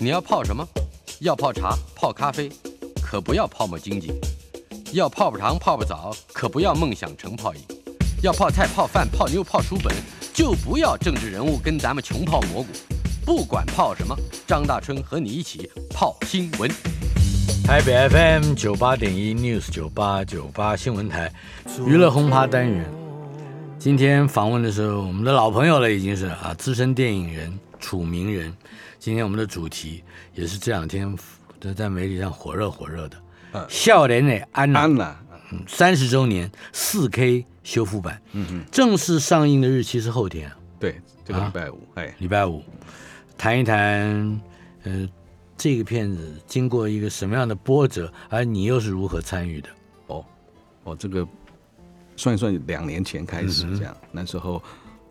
你要泡什么？要泡茶、泡咖啡，可不要泡沫经济；要泡泡糖、泡泡澡，可不要梦想成泡影；要泡菜、泡饭、泡妞、泡书本，就不要政治人物跟咱们穷泡蘑菇。不管泡什么，张大春和你一起泡新闻。台北 FM 九八点一 News 九八九八新闻台娱乐轰趴单元，今天访问的时候，我们的老朋友了，已经是啊资深电影人楚明人。今天我们的主题也是这两天在在媒体上火热火热的，嗯。笑脸的安娜。安娜，三十周年四 K 修复版，嗯嗯，正式上映的日期是后天啊，对，这个啊？礼拜五，哎，礼拜五，谈一谈，呃，这个片子经过一个什么样的波折，而你又是如何参与的？哦，哦，这个算一算，两年前开始这样，那时候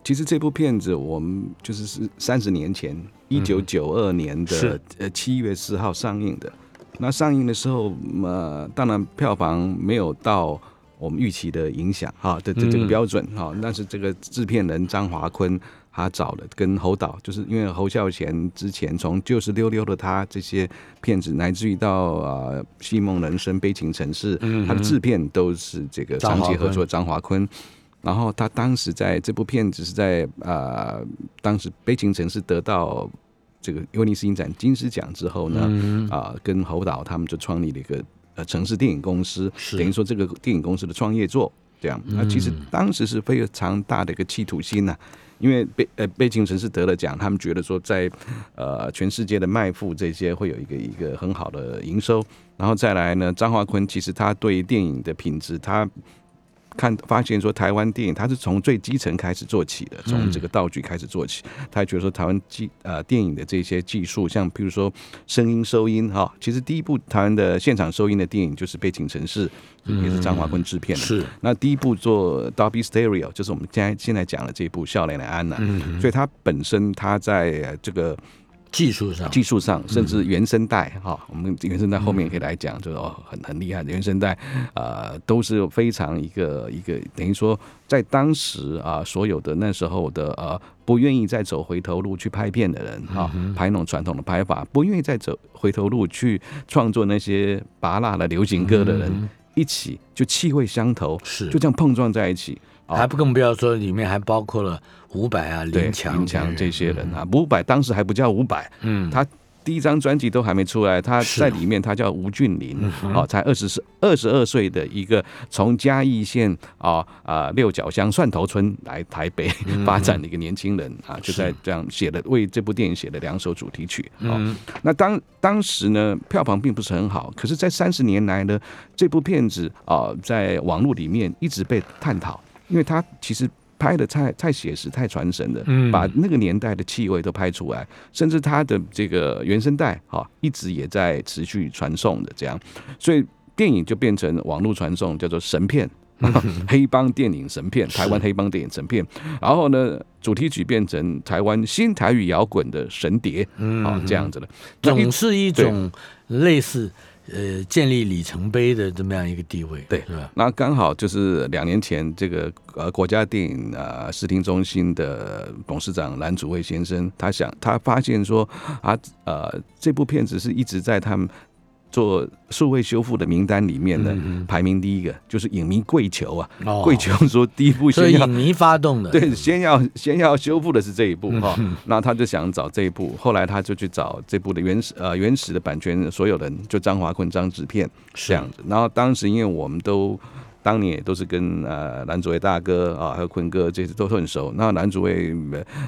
其实这部片子我们就是是三十年前，一九九二年的呃七月四号上映的。那上映的时候，呃，当然票房没有到我们预期的影响哈的这这个嗯标准哈，但是这个制片人张华坤他找的跟侯导，就是因为侯孝贤之前从就是溜溜的他这些片子，乃至于到啊《戏梦人生》《悲情城市》，他的制片都是这个长期合作张华坤。然后他当时在这部片子是在啊、当时《悲情城市》得到这个威尼斯影展金狮奖之后呢，嗯啊、跟侯导他们就创立了一个呃城市电影公司，等于说这个电影公司的创业作这样。那其实当时是非常大的一个企图心呐、因为北呃北京城市得了奖，他们觉得说在呃全世界的卖付这些会有一个一个很好的营收，然后再来呢，张华坤其实他对电影的品质他。看发现说台湾电影，它是从最基层开始做起的，从这个道具开始做起。他觉得说台湾技呃电影的这些技术，像比如说声音收音哈，其实第一部台湾的现场收音的电影就是《背景城市》，也是张华坤制片的。是那第一部做 Dolby Stereo，就是我们现在现在讲的这一部《笑脸的安娜》，嗯所以它本身它在呃这个技术上，技术上，甚至原声带哈，我们原声带后面也可以来讲，就是哦很很厉害的原声带，呃，都是非常一个一个等于说在当时啊，所有的那时候的呃不愿意再走回头路去拍片的人哈，拍那种传统的拍法，不愿意再走回头路去创作那些拔辣的流行歌的人，一起就气味相投，是。就这样碰撞在一起。啊还不更不要说里面还包括了伍佰啊、对林强、林强这些人啊，伍佰当时还不叫伍佰，嗯，他第一张专辑都还没出来，他在里面他叫吴俊霖，嗯哦，才二十四二十二岁的一个从嘉义县啊啊六角乡蒜头村来台北嗯。发展的一个年轻人啊，就在这样写了为这部电影写了两首主题曲哦。嗯。那当当时呢，票房并不是很好，可是，在三十年来呢，这部片子啊、在网络里面一直被探讨，因为他其实拍的太太写实、太传神了，嗯把那个年代的气味都拍出来，甚至他的这个原声带哈、一直也在持续传送的这样，所以电影就变成网络传送，叫做神片。黑帮电影神片，台湾黑帮电影神片，然后呢，主题曲变成台湾新台语摇滚的神碟，嗯哦，这样子的。总是一种类似呃建立里程碑的这么样一个地位，对是吧？那刚好就是两年前，这个呃国家电影呃视听中心的董事长蓝祖蔚先生，他想他发现说啊呃这部片子是一直在他们做数位修复的名单里面的排名第一个，就是影迷跪求啊，跪求说第一部先要所以影迷发动的，对，先要先要修复的是这一部哈，那他就想找这一部，后来他就去找这部的原始呃原始的版权所有人，就张华坤张制片这样子。然后当时因为我们都当年也都是跟呃蓝祖蔚大哥啊还有坤哥这些都很熟，那蓝祖蔚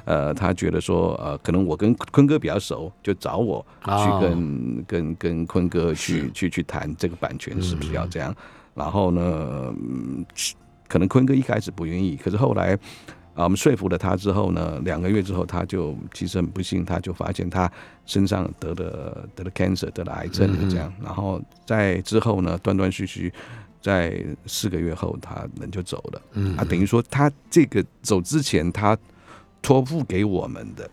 呃他觉得说呃可能我跟坤哥比较熟，就找我去哦跟、跟跟坤哥去去去谈这个版权是不是要这样。然后呢，嗯可能坤哥一开始不愿意，可是后来啊，我们说服了他之后呢，两个月之后，他就其实很不幸，他就发现他身上得了得了 cancer，得了癌症这样。然后在之后呢，断断续续，在四个月后，他人就走了。嗯啊，等于说他这个走之前，他托付给我们的。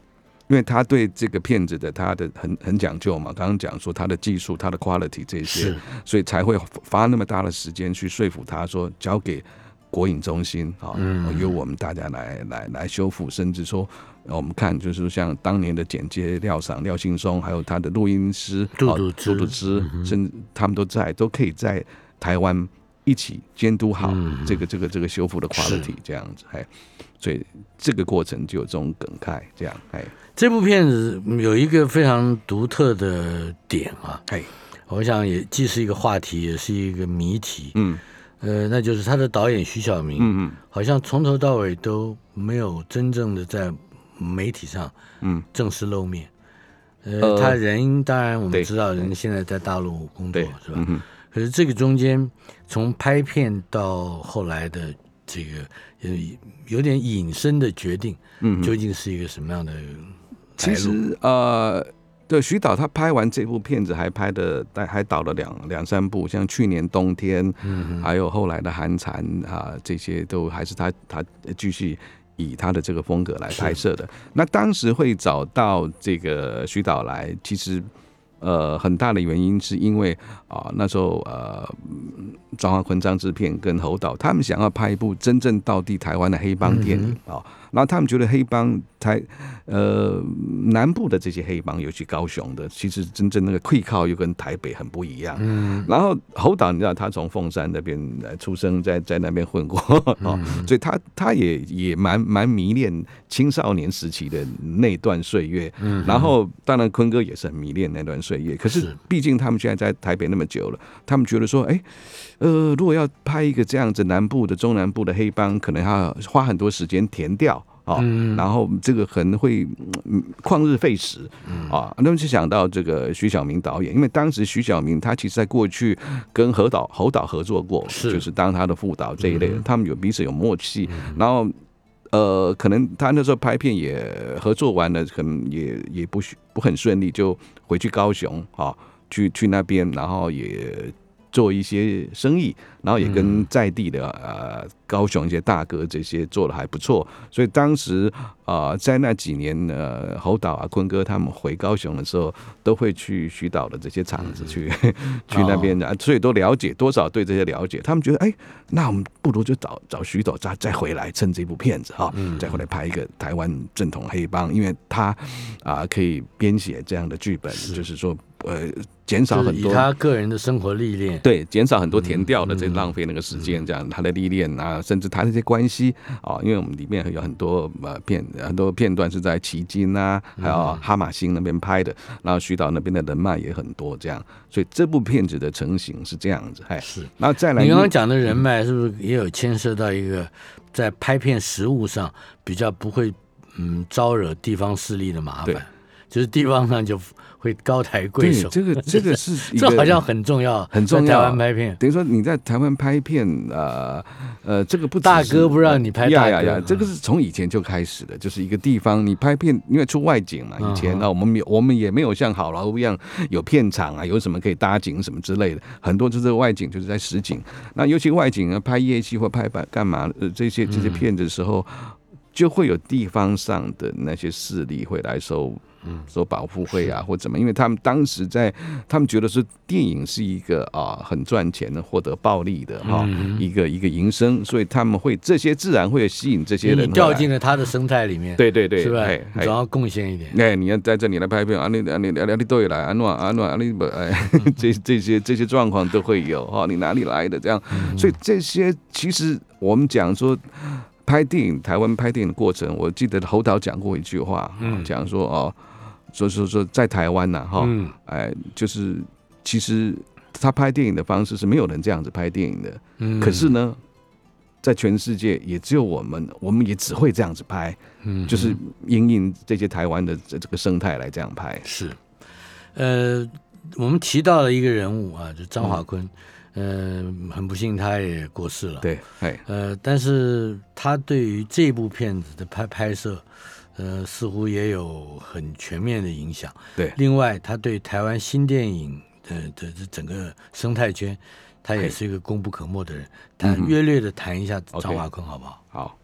因为他对这个片子的他的很很讲究嘛，刚刚讲说他的技术、他的 quality 这些是，所以才会花那么大的时间去说服他说交给国影中心啊，由我们大家来来来修复，甚至说我们看就是像当年的剪接廖赏廖信松，还有他的录音师杜杜杜杜之，甚至他们都在，都可以在台湾一起监督好这个这个这个修复的 quality 这样子，哎，所以这个过程就有这种梗概，这样，哎，这部片子有一个非常独特的点啊，哎，我想也既是一个话题，也是一个谜题，嗯。呃，那就是他的导演徐晓明，嗯嗯，好像从头到尾都没有真正的在媒体上，嗯，正式露面。呃，他人当然我们知道，人现在在大陆工作是吧？嗯可是这个中间，从拍片到后来的这个有有点隐身的决定，嗯，究竟是一个什么样的？其实呃。对，徐导他拍完这部片子，还拍的，还还导了两两三部，像去年冬天，嗯，还有后来的寒蝉啊，这些都还是他他继续以他的这个风格来拍摄的。那当时会找到这个徐导来，其实呃很大的原因是因为啊那时候呃张华坤、张制片跟侯导他们想要拍一部真正到地台湾的黑帮电影啊。然后他们觉得黑帮台呃南部的这些黑帮，尤其高雄的，其实真正那个溃靠又跟台北很不一样。嗯，然后侯导你知道他从凤山那边出生，在在那边混过 哦，所以他他也也蛮蛮迷恋青少年时期的那段岁月。嗯，然后当然坤哥也是很迷恋那段岁月。可是毕竟他们现在在台北那么久了，他们觉得说，哎，呃，如果要拍一个这样子南部的中南部的黑帮，可能要花很多时间填掉。啊，然后这个可能会旷日费时啊，那么就想到这个徐晓明导演，因为当时徐晓明他其实在过去跟何导侯导合作过，是。就是当他的副导这一类，他们有彼此有默契，然后呃，可能他那时候拍片也合作完了，可能也也不不很顺利，就回去高雄啊，去去那边，然后也。做一些生意，然后也跟在地的呃高雄一些大哥这些做的还不错，所以当时啊在那几年呢侯导啊坤哥他们回高雄的时候，都会去徐导的这些厂子去 去那边的，所以都了解多少对这些了解，他们觉得哎，那我们不如就找找徐导再再回来趁这部片子哈，再回来拍一个台湾正统黑帮，因为他啊可以编写这样的剧本，就是说。呃，减少很多他个人的生活历练，对，减少很多填掉的，这浪费那个时间，这样他的历练啊，甚至他那些关系啊，因为我们里面有很多呃片，很多片段是在奇经啊，还有哈马星那边拍的，然后徐导那边的人脉也很多，这样，所以这部片子的成型是这样子，哎，是，然后再来，你刚刚讲的人脉是不是也有牵涉到一个在拍片实务上比较不会嗯招惹地方势力的麻烦，就是地方上就。会高抬贵手，这个这个是 这好像很重要，很重要。台湾拍片，等于说你在台湾拍片，呃呃，这个不大哥不让你拍大哥，这个是从以前就开始的，就是一个地方你拍片，因为出外景嘛，以前啊，我们没我们也没有像好莱坞一样有片场啊，有什么可以搭景什么之类的，很多就是外景就是在实景。那尤其外景啊，拍夜戏或拍干嘛呃这些这些片子的时候，就会有地方上的那些势力会来收。嗯，说保护会啊，或怎么？因为他们当时在，他们觉得是电影是一个啊很赚钱的、获得暴利的哈一个一个营生，所以他们会这些自然会吸引这些人掉进了他的生态里面。对对对，是吧？总要贡献一点。哎，你要在这里来拍片啊，你啊你啊你都来啊暖啊暖啊你不哎，这这些这些状况都会有哈，你哪里来的这样？所以这些其实我们讲说。拍电影，台湾拍电影的过程，我记得侯导讲过一句话，讲说哦，说说说在台湾呐，哈，哎，就是其实他拍电影的方式是没有人这样子拍电影的，嗯，可是呢，在全世界也只有我们，我们也只会这样子拍，嗯，就是因应这些台湾的这这个生态来这样拍，是，呃，我们提到了一个人物啊，就张华坤。嗯，很不幸，他也过世了。对，哎，呃，但是他对于这部片子的拍拍摄，呃，似乎也有很全面的影响。对，另外，他对台湾新电影的的这整个生态圈，他也是一个功不可没的人。他约略的谈一下张华坤，好不好？好。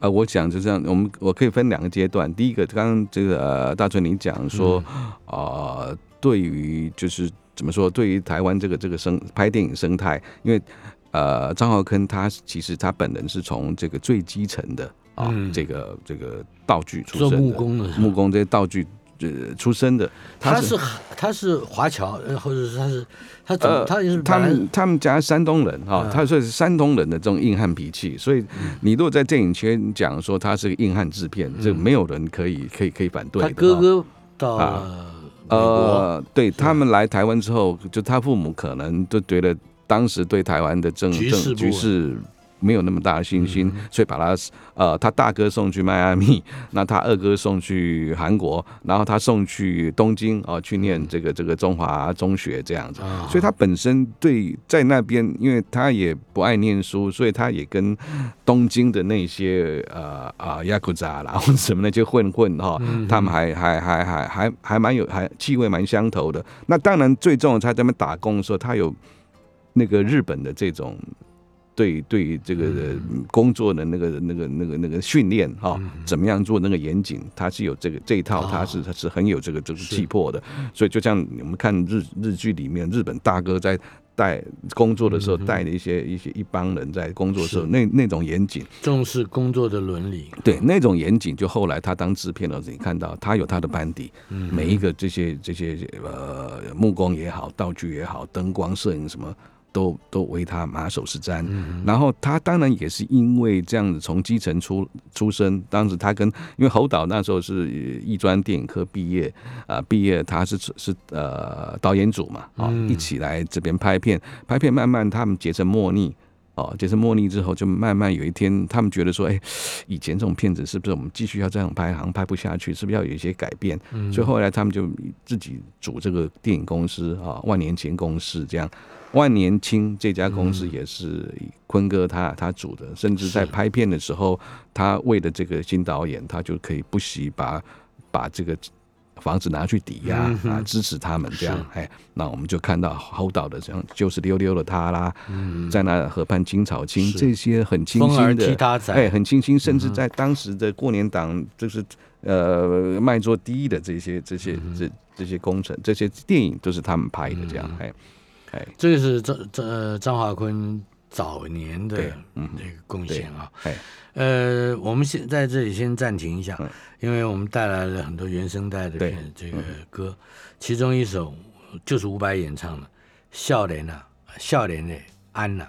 呃，我讲就这样，我们我可以分两个阶段。第一个，刚刚这个大春你讲说，啊，对于就是。怎么说？对于台湾这个这个生拍电影生态，因为呃，张浩坤他其实他本人是从这个最基层的啊，嗯。这个这个道具出身的木工的。木工这些道具呃出身的，他是他是华侨，呃或者是他是他怎么呃，他也是他们他们家山东人哈、嗯。他说是山东人的这种硬汉脾气，所以你如果在电影圈讲说他是个硬汉制片，这个没有人可以可以可以反对他哥哥到啊了美国，呃，对他们来台湾之后，就他父母可能就觉得当时对台湾的政政局势没有那么大的信心，所以把他呃他大哥送去迈阿密，那他二哥送去韩国，然后他送去东京哦、去念这个这个中华中学这样子，啊所以他本身对在那边，因为他也不爱念书，所以他也跟东京的那些呃啊亚库扎啦或者什么那些混混哈、他们还还还还还还蛮有还气味蛮相投的。那当然最重要，他在那边打工的时候，他有那个日本的这种。对对，这个呃工作的那个那个那个那个训练哈，怎么样做那个严谨，他是有这个这一套，他是他是很有这个这个气魄的。所以就像我们看日日剧里面，日本大哥在带工作的时候带的一些一些一帮人在工作的时候，那那种严谨，重视工作的伦理，对那种严谨，就后来他当制片的时候，你看到他有他的班底，嗯。每一个这些这些呃木工也好，道具也好，灯光摄影什么。都都为他马首是瞻，然后他当然也是因为这样子从基层出出身，当时他跟因为侯导那时候是艺专电影科毕业，啊、毕业他是是呃导演组嘛，啊、嗯。一起来这边拍片，拍片慢慢他们结成莫逆，哦，结成莫逆之后，就慢慢有一天，他们觉得说，哎，以前这种片子是不是我们继续要这样拍，好像拍不下去，是不是要有一些改变？所以后来他们就自己组这个电影公司啊，万年前公司这样。万年青这家公司也是坤哥他他组的，甚至在拍片的时候，他为了这个新导演，他就可以不惜把把这个房子拿去抵押啊，支持他们这样。哎，那我们就看到侯导的这样就是溜溜的他啦，在那河畔青草青这些很清新的，哎，很清新，甚至在当时的过年档，就是呃卖座第一的这些这些嗯这这些工程，这些电影都是他们拍的，这样，嗯。哎哎，这个是张张呃张华坤早年的对嗯这个贡献啊。哎，呃，我们先在这里先暂停一下嗯，因为我们带来了很多原声带的这个歌，其中一首就是伍佰演唱的《笑脸呐，笑脸的安呐、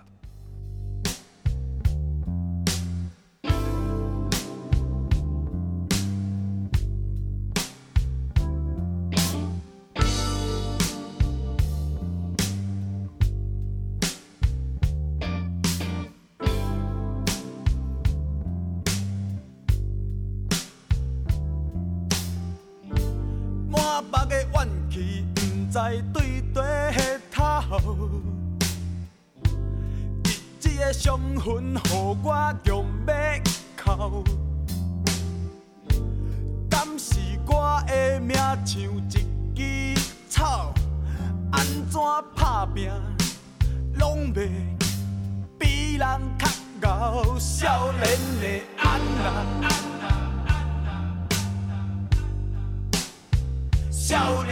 少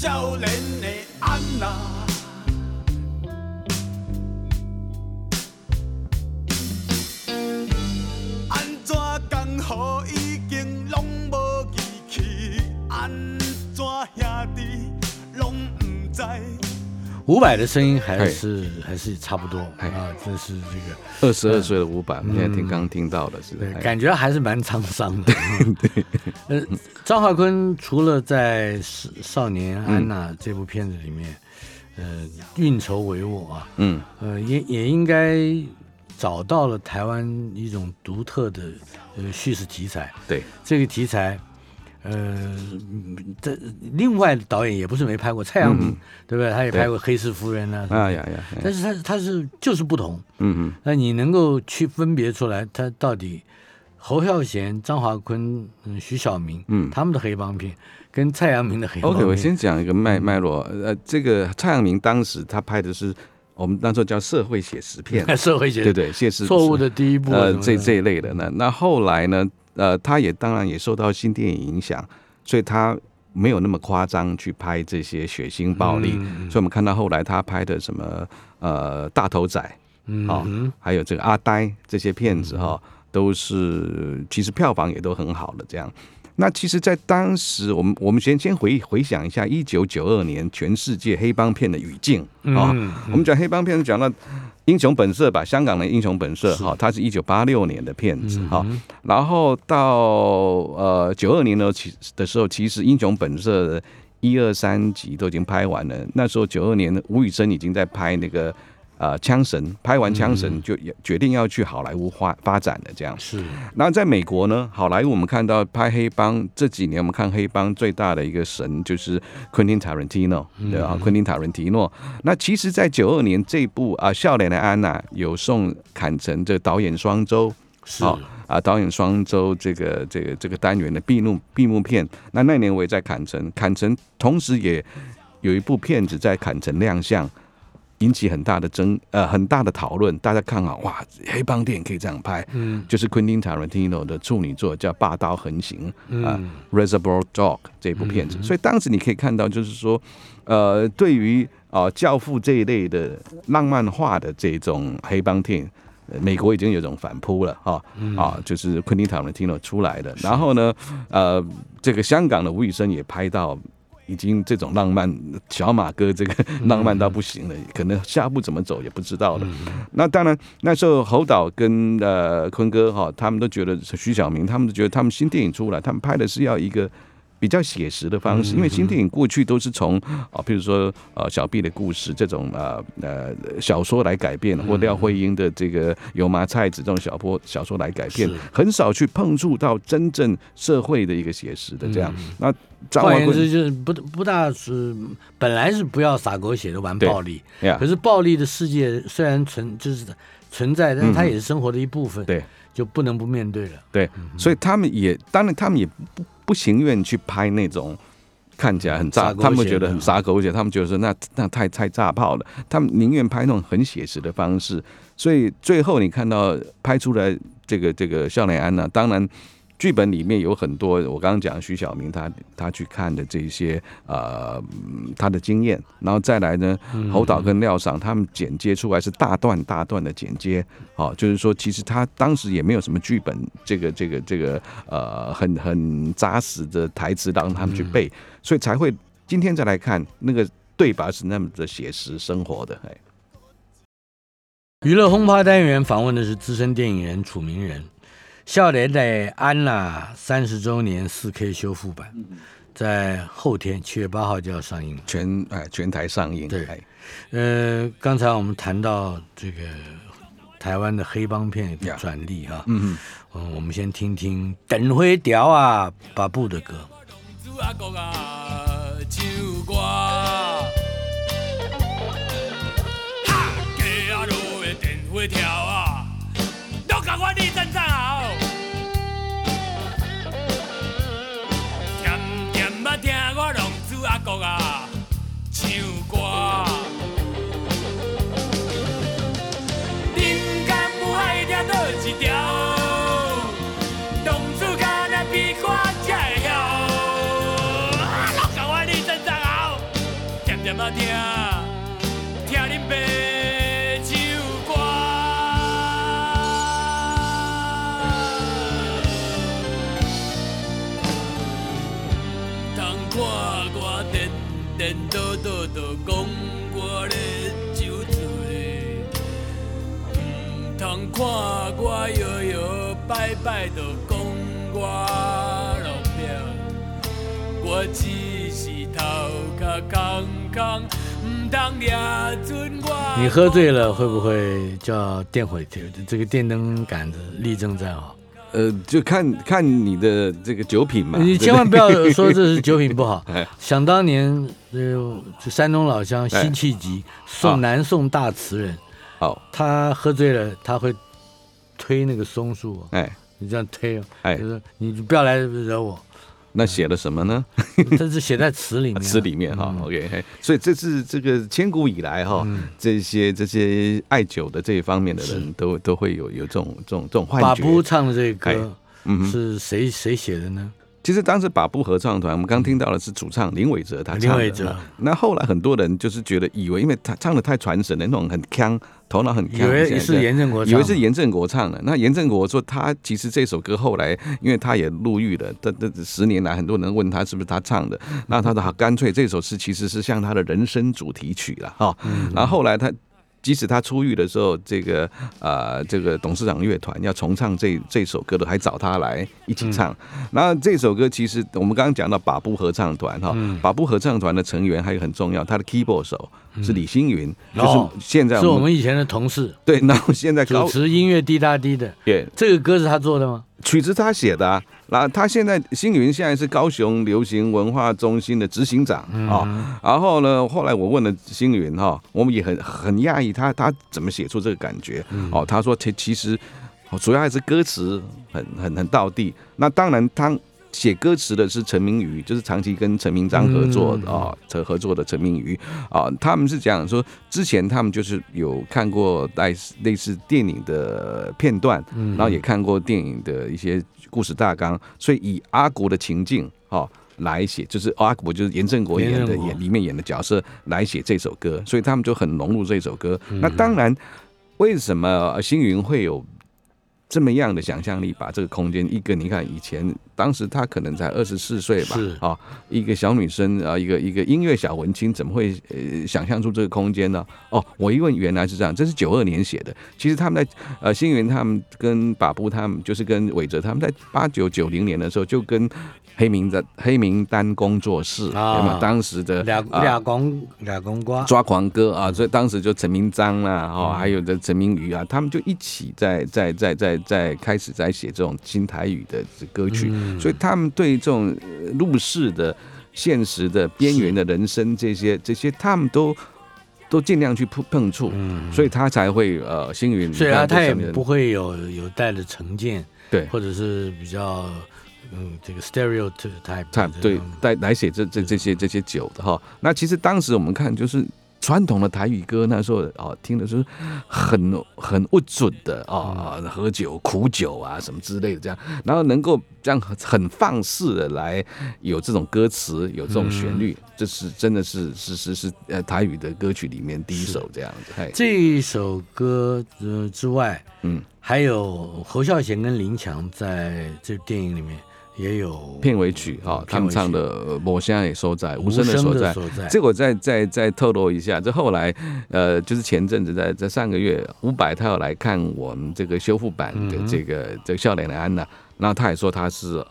少年的安娜，安怎刚好已经拢无气？安怎兄弟拢不知？伍佰的声音还是还是差不多哎啊，这是这个二十二岁的伍佰，我们现在听嗯刚刚听到的是感觉还是蛮沧桑的。对，呃，张华坤除了在《少少年安娜》这部片子里面，呃，运筹帷幄啊，嗯。呃，也也应该找到了台湾一种独特的呃叙事题材。对，这个题材，呃，嗯这另外的导演也不是没拍过，蔡阳明、嗯。对不对？他也拍过《黑市夫人》啊，哎呀呀，哎但是他他是就是不同。嗯嗯。那你能够去分别出来，他到底侯孝贤、张华坤、嗯徐小明，嗯。他们的黑帮片跟蔡阳明的黑帮片。OK，我先讲一个脉脉络。呃，这个蔡阳明当时他拍的是我们那时候叫社会写实片，社会写实。对对，写实错误的第一步这这一类的。呢。那后来呢，呃，他也当然也受到新电影影响，所以他没有那么夸张去拍这些血腥暴力。嗯所以我们看到后来他拍的什么呃大头仔，哦嗯嗯还有这个阿呆这些片子哈、都是其实票房也都很好的这样。那其实，在当时，我们我们先先回回想一下一九九二年全世界黑帮片的语境啊、嗯我们讲黑帮片是讲到《英雄本色》吧，香港的《英雄本色》是哈，它是一九八六年的片子嗯哈。然后到呃九二年呢，其的时候，其实《英雄本色》的一二三集都已经拍完了。那时候九二年，吴宇森已经在拍那个呃《枪神》，拍完《枪神》就也决定要去好莱坞发发展的这样。是那在美国呢，好莱坞我们看到拍黑帮这几年，我们看黑帮最大的一个神就是昆汀塔伦提诺，对啊，昆汀塔伦提诺。那其实，在九二年这部啊《笑脸的安娜》有送坎城这导演双周，是好啊，导演双周这个这个这个单元的闭幕闭幕片。那那年我也在坎城，坎城同时也有一部片子在坎城亮相，引起很大的争呃很大的讨论。大家看好哇，黑帮电影可以这样拍，嗯就是昆汀塔伦蒂诺的处女作叫《霸道横行》啊，嗯 Reservoir Dog》这部片子。所以当时你可以看到，就是说，呃，对于啊、教父》这一类的浪漫化的这种黑帮电影。呃美国已经有种反扑了哈啊，就是昆汀塔伦蒂诺出来的，然后呢，呃，这个香港的吴宇森也拍到已经这种浪漫小马哥这个浪漫到不行了，可能下一步怎么走也不知道了。那当然那时候侯导跟呃坤哥哈，他们都觉得徐小明，他们都觉得他们新电影出来，他们拍的是要一个。比较写实的方式，因为新电影过去都是从啊，比如说呃小毕的故事这种呃呃小说来改编，或廖慧英的这个油麻菜籽这种小说小说来改变，很少去碰触到真正社会的一个写实的这样。那换言之，就是不不大是本来是不要撒狗血的玩暴力，呀。可，是暴力的世界虽然存就是存在，但是它嗯也是生活的一部分，对，就不能不面对了。对，所以他们也当然他们也不不情愿去拍那种。看起来很炸，他们觉得很的撒狗血，他们觉得说那那太太炸炮了，他们宁愿拍那种很写实的方式，所以最后你看到拍出来这个这个笑脸安呢，当然剧本里面有很多我刚刚讲徐小明他他去看的这些呃嗯他的经验，然后再来呢侯导跟廖赏他们剪接出来是大段大段的剪接，哦，就是说其实他当时也没有什么剧本这个这个这个呃很很扎实的台词让他们去背，所以才会今天再来看那个对白是那么的写实生活的，哎。娱乐轰趴单元访问的是资深电影人楚明仁，《笑脸的安娜》三十周年四 K 修复版，在后天七月八号就要上映了。全哎全台上映，对。哎。呃，刚才我们谈到这个台湾的黑帮片的呀转例哈，嗯嗯，我们先听听等会调啊巴布的歌。主看我摇摇摆摆，就讲我落魄。我只是头壳空空，毋通抓准我。你喝醉了会不会叫电火这个电灯杆子立正站好？呃，就看看你的这个酒品嘛。你千万不要说这是酒品不好 哎。想当年，呃，这山东老乡辛弃疾送南宋大词人，好，他喝醉了，他会推那个松树，哎。你这样推哦，哎。就，是你不要来惹我。那写了什么呢？这是写在词里面，词里面哈嗯，OK，所以这是这个千古以来哈，这些这些爱酒的这一方面的人都都会有有这种这种这种幻把觉。布唱的这个哎。歌嗯，是谁谁写的呢？其实当时把布合唱团，我们刚听到的是主唱林伟哲他唱的。林伟哲那后来很多人就是觉得以为，因为他唱的太传神了，那种很腔，头脑很以腔，为是严正国唱，以为是严正国唱的。那严正国说他其实这首歌后来，因为他也入狱了，这这十年来很多人问他是不是他唱的，那他说好干脆这首诗其实是像他的人生主题曲了哈。然后后来他。即使他出狱的时候，这个呃，这个董事长乐团要重唱这这首歌的，还找他来一起唱。然后这首歌其实我们刚刚讲到把布合唱团哈，把布合唱团的成员还有很重要，他的 keyboard 手是李星云，哦就是现在是我们以前的同事，对，然后现在主高持音乐滴答滴的。对这个歌是他做的吗？曲子他写的、啊，然后他现在星云现在是高雄流行文化中心的执行长啊、然后呢，后来我问了星云哈、我们也很很讶异他他怎么写出这个感觉哦，他说其其实哦主要还是歌词很很很到地，那当然他。写歌词的是陈明宇，就是长期跟陈明章合作的啊，合合作的陈明宇啊，他们是讲说，之前他们就是有看过类似类似电影的片段，然后也看过电影的一些故事大纲，所以以阿国的情境哦来写，就是阿国就是严正国演的演里面演的角色来写这首歌，所以他们就很融入这首歌。那当然，为什么星云会有？这么样的想象力，把这个空间，一个你看以前当时她可能才二十四岁吧是，啊，一个小女生啊，一个一个音乐小文青，怎么会呃想象出这个空间呢？哦，我一问原来是这样，这是九二年写的。其实他们在呃星云他们跟把布他们就是跟伟哲他们在八九九零年的时候就跟黑名的黑名单工作室，啊。有没有？当时的俩啊俩公俩公瓜，抓狂哥啊，所以当时就陈明章啦，哦，还有的陈明宇啊，他们就一起在在在在在开始在写这种新台语的歌曲，所以他们对这种呃入世的、现实的、边缘的人生这些这些，他们都。都尽量去碰碰触，所以他才会呃星云。所以啊，他也不会有有带着成见，对。或者是比较嗯这个 stereotype 差对来来写这这这些这些酒的哈。那其实当时我们看就是。传统的台语歌那时候哦，听的是很很不准的啊、嗯喝酒苦酒啊什么之类的这样，然后能够这样很很放肆的来有这种歌词，有这种旋律，嗯这是真的是是是是呃台语的歌曲里面第一首这样子。嘿，这一首歌呃之外，嗯，还有侯孝贤跟林强在这电影里面也有片尾曲啊、他们唱的《我现在也收在无声的无所在》这个我再再再透露一下，这后来呃，就是前阵子在在上个月，伍佰他要来看我们这个修复版的这个、这个笑脸的安娜，然后他也说他是哦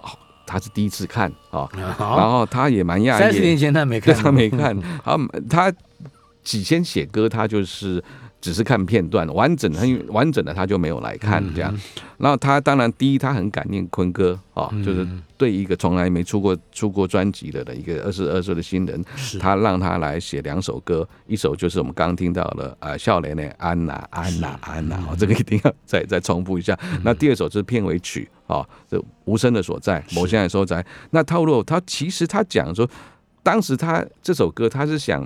他是第一次看啊、然，后他也蛮讶异，三十年前他没看，他没看，他他几先写歌，他就是只是看片段，完整的完整的他就没有来看这样。然后他当然第一他很感念坤哥啊、就是对一个从来没出过出过专辑的的一个二十二岁的新人，他让他来写两首歌，一首就是我们刚刚听到的啊，笑脸的安娜安娜安娜，哦，这个一定要再再重复一下。那第二首就是片尾曲啊，这无声的所在，我现在所在。那套路他其实他讲说，当时他这首歌他是想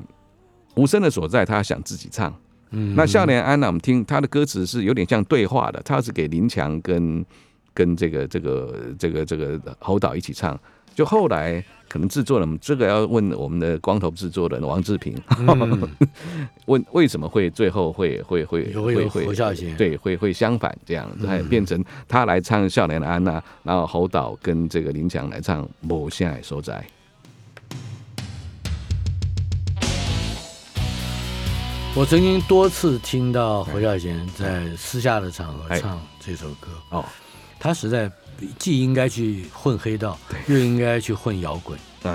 无声的所在，他想自己唱。嗯。那笑脸安娜，我们听他的歌词是有点像对话的，他是给林强跟跟这个这个这个这个侯导一起唱。就后来可能制作人，这个要问我们的光头制作人王志平，问为什么会最后会会会会会侯对会会相反这样子，还变成他来唱笑脸的安娜，然后侯导跟这个林强来唱《某现在所我曾经多次听到侯孝贤在私下的场合哎。唱这首歌，哦，他实在既应该去混黑道，又应该去混摇滚。对，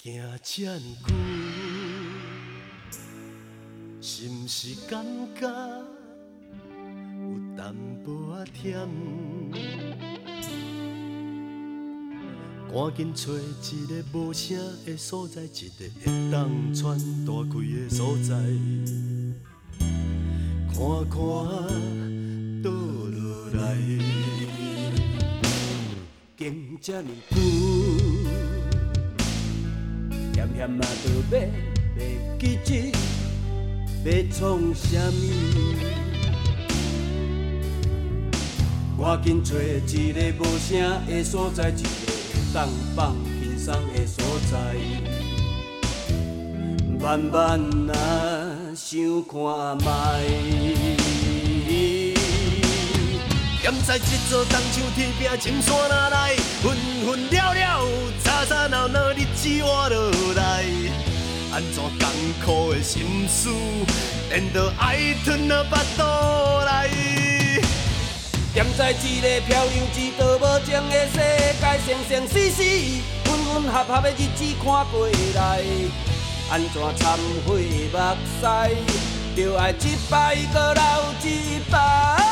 这呢久，是毋是感觉有淡薄仔忝？赶紧找一个无声的所在，一个会当喘大气的所在，看看倒落来，经这呢久。险险啊，着要要记起要创啥物？赶紧找一个无声的所在，一个会当放轻松的所在。慢慢啊，想看卖。踮在这座东像铁饼青山哪来，分分了了，吵吵闹闹，日子活落来。安怎艰苦的心思，连着爱吞到腹肚内。站在一个漂流一道无情的世界，生生死死，分分合合的日子看过来。安怎忏悔目屎，就爱一摆搁流一摆。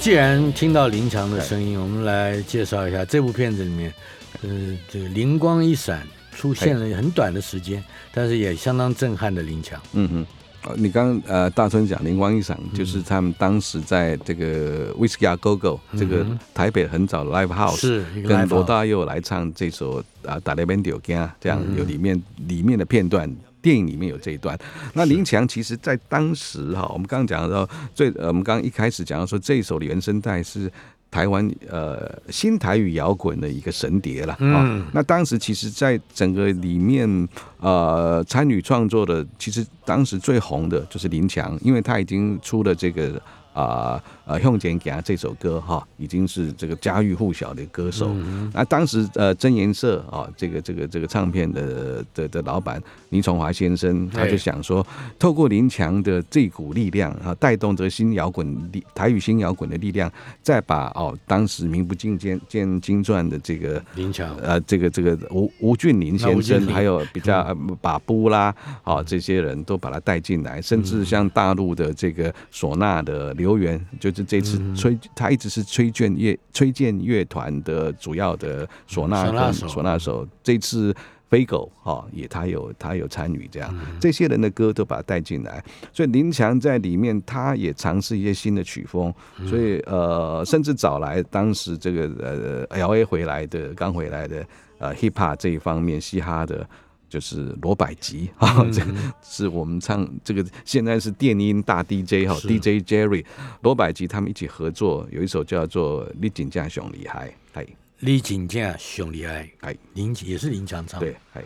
既然听到林强的声音，我们来介绍一下这部片子里面，呃，这个灵光一闪，出现了很短的时间，但是也相当震撼的林强。嗯哼。哦，你刚刚呃，大春讲灵光一闪，就是他们当时在这个 Whisky a Go Go 这个台北很早的 Live House，是跟罗大佑来唱这首啊《打雷边丢干》，这样有里面里面的片段。电影里面有这一段，那林强其实在当时哈，我们刚刚讲到最，呃我们刚刚一开始讲到说这一首的原声带是台湾呃新台语摇滚的一个神碟了啊、嗯那当时其实，在整个里面呃参与创作的，其实当时最红的就是林强，因为他已经出了这个。啊呃，用简给他这首歌哈，已经是这个家喻户晓的歌手。那当时呃，真颜社啊，这个这个这个唱片的的的老板倪崇华先生，他就想说，透过林强的这股力量啊，带动这个新摇滚力台语新摇滚的力量，再把哦当时名不经见见经传的这个林强呃，这个这个吴吴俊林先生，还有比较呃把布啦，啊这些人都把他带进来，甚至像大陆的这个唢呐的刘源，就是这次崔，他一直是崔健乐崔健乐团的主要的唢呐跟唢呐手。这次。飞狗哈、也他有他有参与这样，嗯。这些人的歌都把他带进来，所以林强在里面他也尝试一些新的曲风，嗯。所以呃，甚至找来当时这个呃 L A 回来的刚回来的呃 hip hop 这一方面嘻哈的。就是罗百吉啊，嗯这个是我们唱这个现在是电音大 DJ 哈，DJ Jerry 罗百吉他们一起合作，有一首叫做《你真正上厉害》，哎李锦健兄弟爱，哎，林也是林强唱。的。对，哎。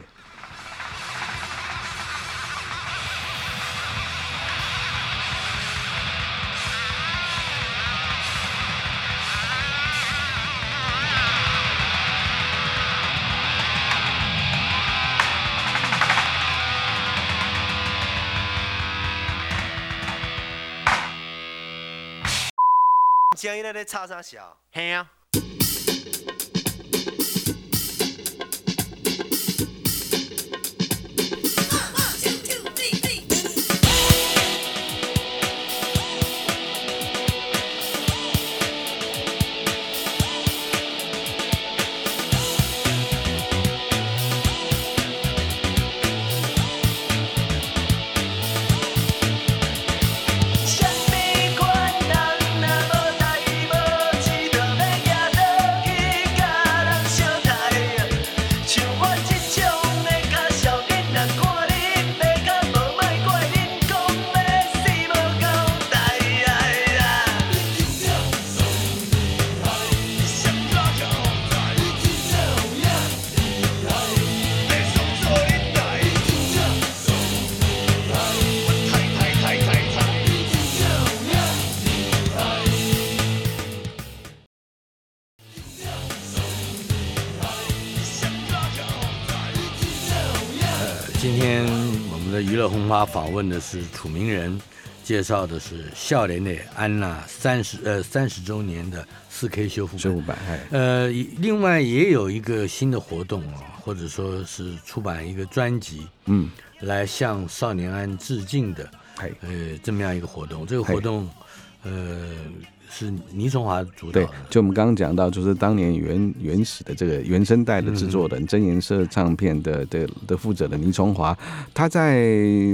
咧吵啥笑？嘿啊，我们的娱乐红花访问的是楚名人，介绍的是笑脸的安娜三十呃三十周年的四 K 修复版。修复版，哎，呃，另外也有一个新的活动啊，或者说是出版一个专辑，嗯，来向少年安致敬的，哎，呃，这么样一个活动。这个活动，呃，是倪崇华主导对，，就我们刚刚讲到，就是当年原原始的这个原声带的制作嗯人，真颜社唱片的的的负责人倪崇华，他在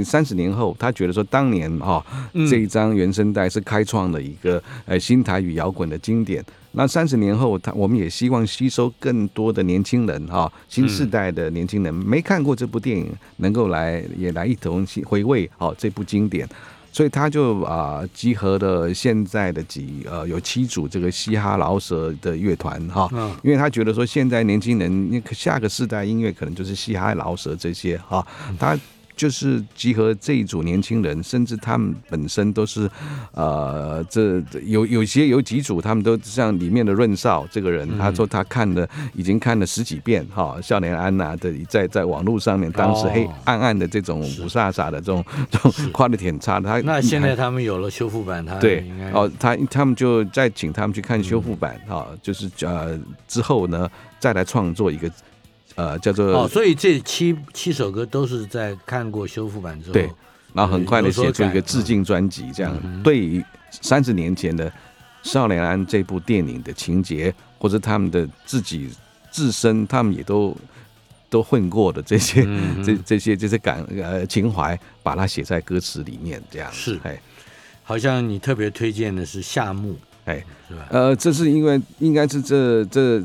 三十年后，他觉得说当年哈、嗯这一张原声带是开创了一个呃新台语摇滚的经典。那三十年后，他我们也希望吸收更多的年轻人哈、新世代的年轻人、没看过这部电影，能够来也来一同回味哦这部经典。所以他就啊、集合了现在的几呃有七组这个嘻哈饶舌的乐团哈，嗯因为他觉得说现在年轻人那个下个世代音乐可能就是嘻哈饶舌这些哈，他。就是集合这一组年轻人，甚至他们本身都是，呃，这这有有些有几组，他们都像里面的润少这个人，他说他看了已经看了十几遍哈，少年安娜的在在网络上面，当时黑哦暗暗的这种五煞煞的这种这种夸的挺差的，他那现在他们有了修复版，他对哦，他他们就再请他们去看修复版哈、就是呃之后呢再来创作一个呃叫做、哦，所以这七七首歌都是在看过修复版之后，对然后很快的写出一个致敬专辑，这样、嗯对于三十年前的《少年安》这部电影的情节，或者他们的自己自身，他们也都都混过的这些、嗯这这些这些感呃情怀，把它写在歌词里面，这样是哎好像你特别推荐的是夏目，哎。是吧？呃，这是因为应该是这这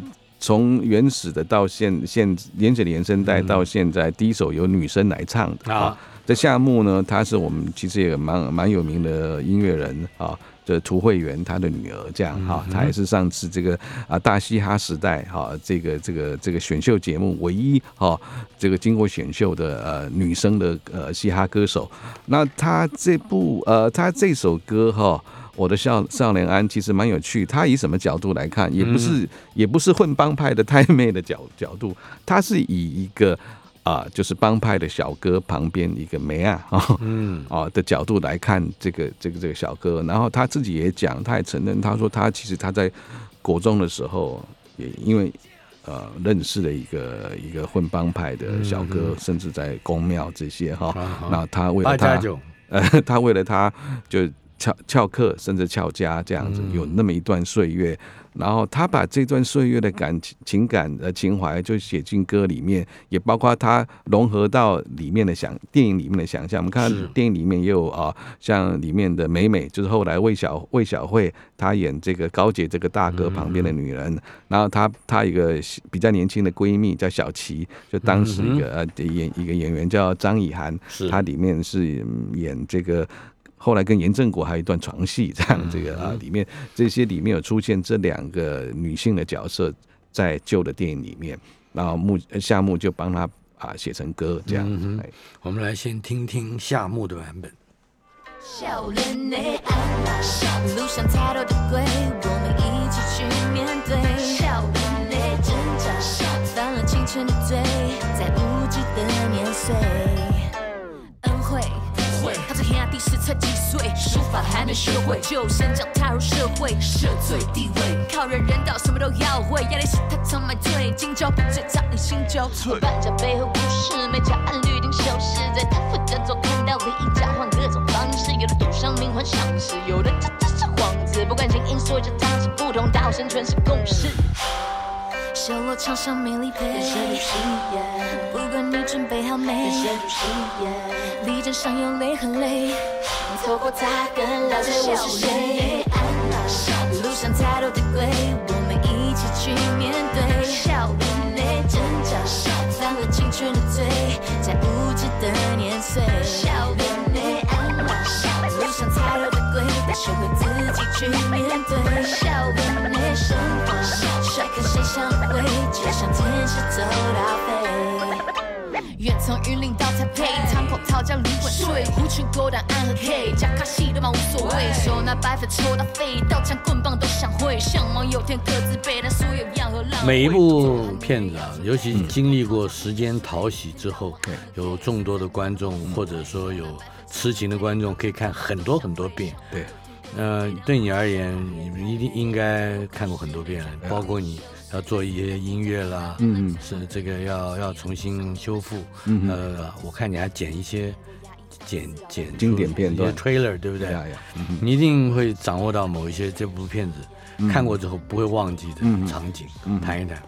从原始的到现现原始的原声带到现在，第一首由女生来唱的啊啊。这夏木呢，她是我们其实也蛮蛮有名的音乐人啊，这涂慧源她的女儿这样哈，她也是上次这个啊大嘻哈时代哈这个这个这个选秀节目唯一哈这个经过选秀的呃女生的呃嘻哈歌手。那她这部呃她这首歌哈。我的少少年安其实蛮有趣，他以什么角度来看，也不是、也不是混帮派的太妹的角角度，他是以一个啊、就是帮派的小哥旁边一个梅啊啊 的角度来看这个这个这个小哥，然后他自己也讲，他也承认，他说他其实他在国中的时候也因为。呃，认识了一个一个混帮派的小哥，甚至在公庙这些哈，那他为了他，呃，他为了他就翘翘课，甚至翘家这样子，嗯有那么一段岁月。然后他把这段岁月的感情、情感的情怀，就写进歌里面，也包括他融合到里面的想电影里面的想象。我们看电影里面也有啊、像里面的美美，就是后来魏小魏小慧，她演这个高姐这个大哥旁边的女人，然后她她一个比较年轻的闺蜜叫小琪，就当时一个、呃演一个演员叫张以涵，她里面是嗯演这个。后来跟严正国还有一段床戏，这样这个啊，里面这些里面有出现这两个女性的角色在旧的电影里面，然后木呃夏木就帮他啊写成歌这样，我们来先听听夏木的版本。笑脸路上太多的鬼，我们一起去面对。笑脸的挣扎，犯了青春的罪，在无知的年岁。才几岁，书法还没学会，就先将踏入社会，社最地位，靠人人道，什么都要会，压力是他常买醉，今朝不醉在你心酒。搬家背后故事，每家按律定修饰，在他负责做看到利益交换各种方式，有的赌上命换上市，有的这只是幌子，不管情因所以这汤是不同道，生全是共识。修罗场上美丽配，不管你准备好没，力争上有泪和泪，透过它更了解我是谁。路上太多的鬼，我们一起去面对。笑青春的罪，在无知的年岁。笑路上太多的鬼，得学会自己去面对。笑相会，就像天使走到飞。远从云林到台北，堂口讨价离滚水，狐群狗党暗和黑，假卡西流氓无所谓，手拿白粉抽到废，刀枪棍棒都想会，向往有天各自背，但所有样和浪。每一部片子啊，尤其经历过时间淘洗之后，对有众多的观众，或者说有痴情的观众，可以看很多很多遍。对，呃，对你而言，你一定应该看过很多遍了，包括你要做一些音乐啦，嗯嗯。是这个要要重新修复，嗯我看你还剪一些剪剪出经典片段。一些 trailer，对不对？对你一定会掌握到某一些这部片子、看过之后不会忘记的嗯场景，嗯。谈一谈。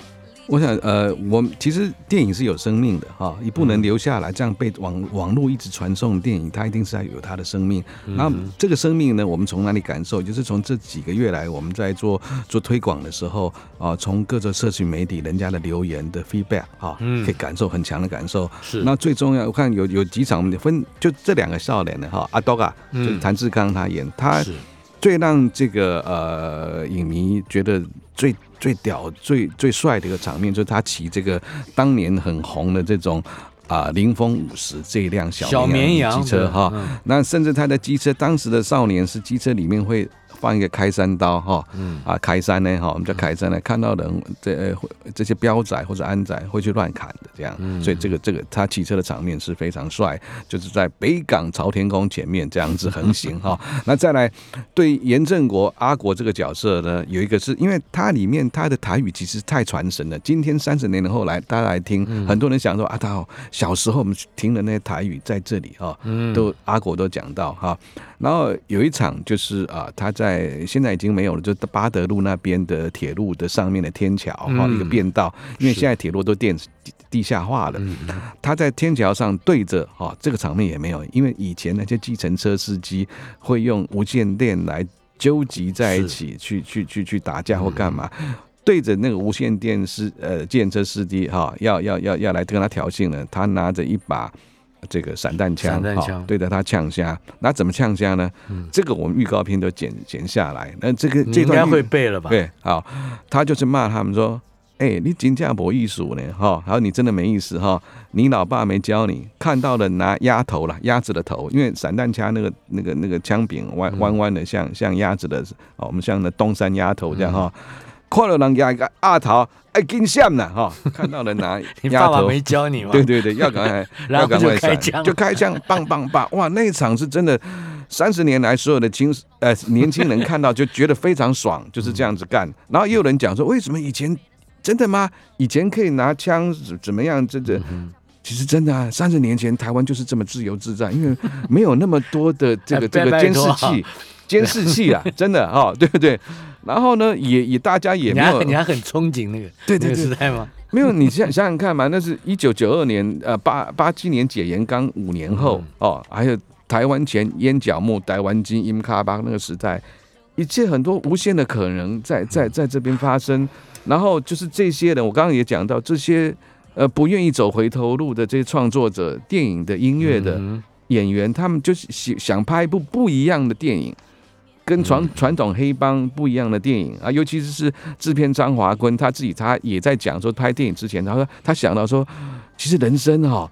我想，呃，我们其实电影是有生命的哈，你不能留下来，这样被网网络一直传送电影，它一定是要有它的生命。那这个生命呢，我们从哪里感受？就是从这几个月来，我们在做做推广的时候啊，从各个社群媒体人家的留言的 feedback 哈，嗯可以感受很强的感受。是那最重要，我看有有几场我们分就这两个笑脸的哈，阿多嘎，就是谭志刚他演，他是最让这个呃影迷觉得最最屌、最最帅的一个场面，就是他骑这个当年很红的这种啊凌风五十这一辆小小绵羊机车哈。嗯那甚至他的机车，当时的少年是机车里面会放一个开山刀哈，嗯。啊开山呢哈，我们叫开山呢，看到人这这些彪仔或者安仔会去乱砍的这样，嗯。所以这个这个他骑车的场面是非常帅，就是在北港朝天宫前面这样子横行哈。那再来对严正国阿国这个角色呢，有一个是因为他里面他的台语其实太传神了，今天三十年后来大家来听，很多人想说啊，他小时候我们听的那些台语在这里哈，嗯。都阿国都讲到哈。然后有一场就是啊，他在现在已经没有了，就是巴德路那边的铁路的上面的天桥哈，嗯一个便道，因为现在铁路都电地地下化了。嗯他在天桥上对着哈、这个场面也没有，因为以前那些计程车司机会用无线电来纠集在一起去去去去打架或干嘛。对着那个无线电司呃，计程车司机哈、要要要要来跟他挑衅了，他拿着一把这个散弹枪，哈散弹枪对着他呛虾。那怎么呛虾呢？这个我们预告片都剪剪下来。那这个你应该这段预会背了吧？，对，好，他就是骂他们说：“哎、你金价博艺术呢，哈，还有你真的没意思哈，你老爸没教你，看到了拿鸭头了，鸭子的头，因为散弹枪那个那个那个枪柄弯弯弯的，像像鸭子的，哦，我们像那东山鸭头这样哈。看到人家一个阿头，哎，惊险了哈！看到人拿 你爸爸没教你吗？对对对，要赶快，然后要赶快就开枪就开枪，棒棒棒！哇，那一场是真的，三十年来所有的青呃年轻人看到就觉得非常爽，就是这样子干。然后也有人讲说，为什么以前真的吗？以前可以拿枪怎怎么样？真的。其实真的啊，三十年前台湾就是这么自由自在，因为没有那么多的这个哎这个监视器，监视器啊，真的哈、对不对？然后呢，也也大家也你没有还你还很憧憬那个那个对对对时代吗？没有，你想想想看嘛，那是一九九二年，呃，八八七年解严刚五年后、哦，还有台湾前烟角木、台湾金、英卡巴那个时代，一切很多无限的可能在在在这边发生。然后就是这些人，我刚刚也讲到，这些呃不愿意走回头路的这些创作者、电影的、音乐的嗯演员，他们就是想想拍一部不一样的电影。跟传传统黑帮不一样的电影啊，尤其是是制片张华坤他自己，他也在讲说，拍电影之前，他说他想到说，其实人生哈、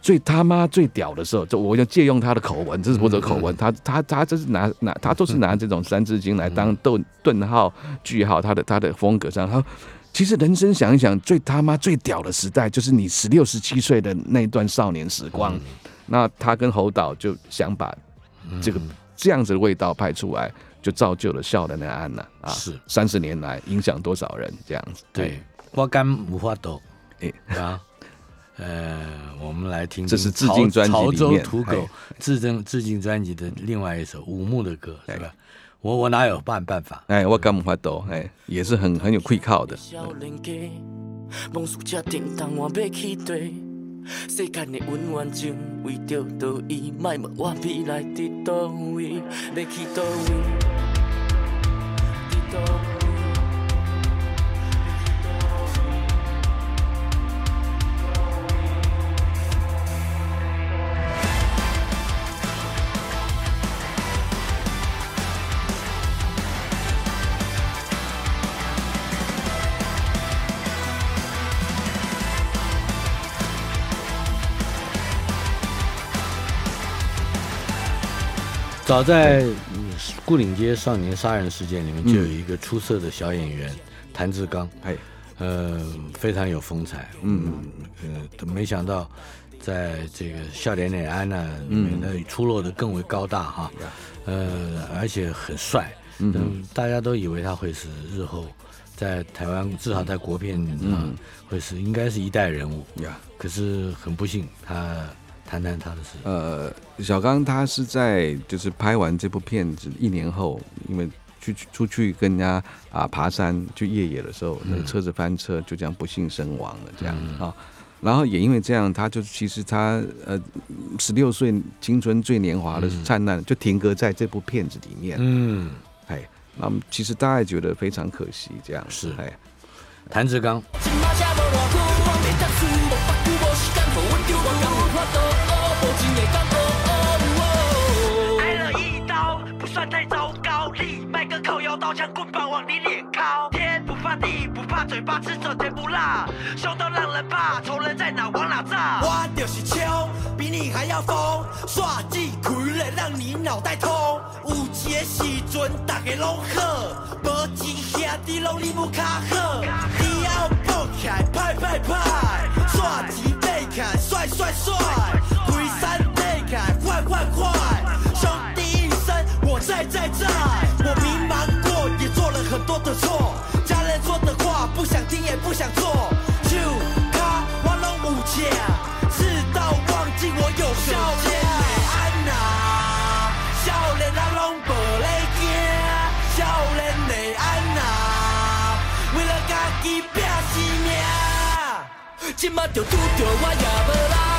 最他妈最屌的时候，就我就借用他的口吻，这是我的口吻，他他他这是拿拿他都是拿这种三字经来当顿顿号句号，他的他的风格上，他说其实人生想一想，最他妈最屌的时代，就是你十六十七岁的那一段少年时光。那他跟侯导就想把这个这样子的味道拍出来，就造就了《笑人的案》了啊！是三十年来影响多少人这样子？对，我敢无法抖，哎啊，呃，我们来听听这是致敬专辑潮州里面土狗哎致敬致敬专辑的另外一首五木的歌，是吧？我我哪有办办法？哎，我干不发抖，哎，也是很很有愧靠的。少世间的恩怨情，为着道义，莫问我未来伫倒位，要去倒位，伫倒早在嗯牯岭街少年杀人事件里面，就有一个出色的小演员谭志刚，哎，呃，非常有风采。嗯呃，没想到在这个笑脸脸安呢里面呢，出落的更为高大哈，呃，而且很帅。嗯，大家都以为他会是日后在台湾，至少在国片啊，会是应该是一代人物。呀，可是很不幸，他谈谈他的事。呃，小刚他是在就是拍完这部片子一年后，因为去去出去跟人家啊爬山去越野的时候，那个车子翻车，就这样不幸身亡了，这样啊。然后也因为这样，他就其实他呃十六岁青春最年华的灿烂，就停格在这部片子里面。嗯，哎，那么其实大家也觉得非常可惜，这样是哎。谭志刚。哦，哦哦挨了一刀，不算太糟糕。你卖个靠腰刀枪棍棒往你脸敲，天不怕地不怕，嘴巴吃着甜不辣，凶到让人怕，仇人在哪往哪炸。我就是枪，比你还要疯，耍技开了让你脑袋痛。有一个时阵大家拢好，无钱兄弟拢你不卡好，你要抱起来拍拍拍，耍钱背起来帅帅帅，今麦就拄着我也无啦，